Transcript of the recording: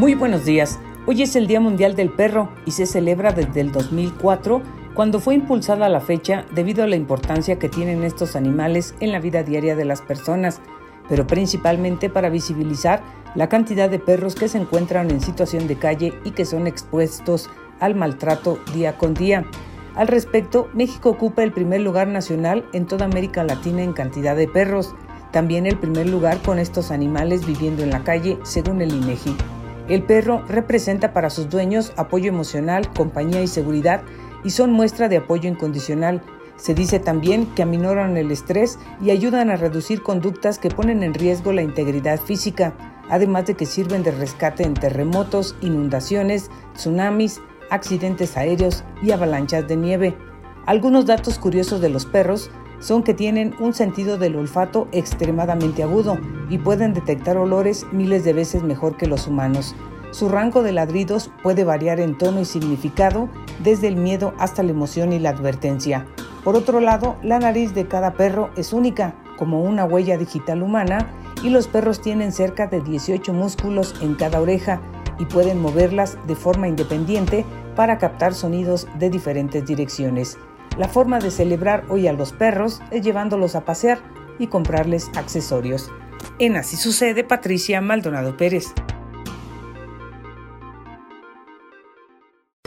Muy buenos días. Hoy es el Día Mundial del Perro y se celebra desde el 2004, cuando fue impulsada la fecha debido a la importancia que tienen estos animales en la vida diaria de las personas, pero principalmente para visibilizar la cantidad de perros que se encuentran en situación de calle y que son expuestos al maltrato día con día. Al respecto, México ocupa el primer lugar nacional en toda América Latina en cantidad de perros, también el primer lugar con estos animales viviendo en la calle, según el INEGI. El perro representa para sus dueños apoyo emocional, compañía y seguridad y son muestra de apoyo incondicional. Se dice también que aminoran el estrés y ayudan a reducir conductas que ponen en riesgo la integridad física, además de que sirven de rescate en terremotos, inundaciones, tsunamis, accidentes aéreos y avalanchas de nieve. Algunos datos curiosos de los perros son que tienen un sentido del olfato extremadamente agudo y pueden detectar olores miles de veces mejor que los humanos. Su rango de ladridos puede variar en tono y significado, desde el miedo hasta la emoción y la advertencia. Por otro lado, la nariz de cada perro es única, como una huella digital humana, y los perros tienen cerca de 18 músculos en cada oreja y pueden moverlas de forma independiente para captar sonidos de diferentes direcciones. La forma de celebrar hoy a los perros es llevándolos a pasear y comprarles accesorios. En Así sucede, Patricia Maldonado Pérez.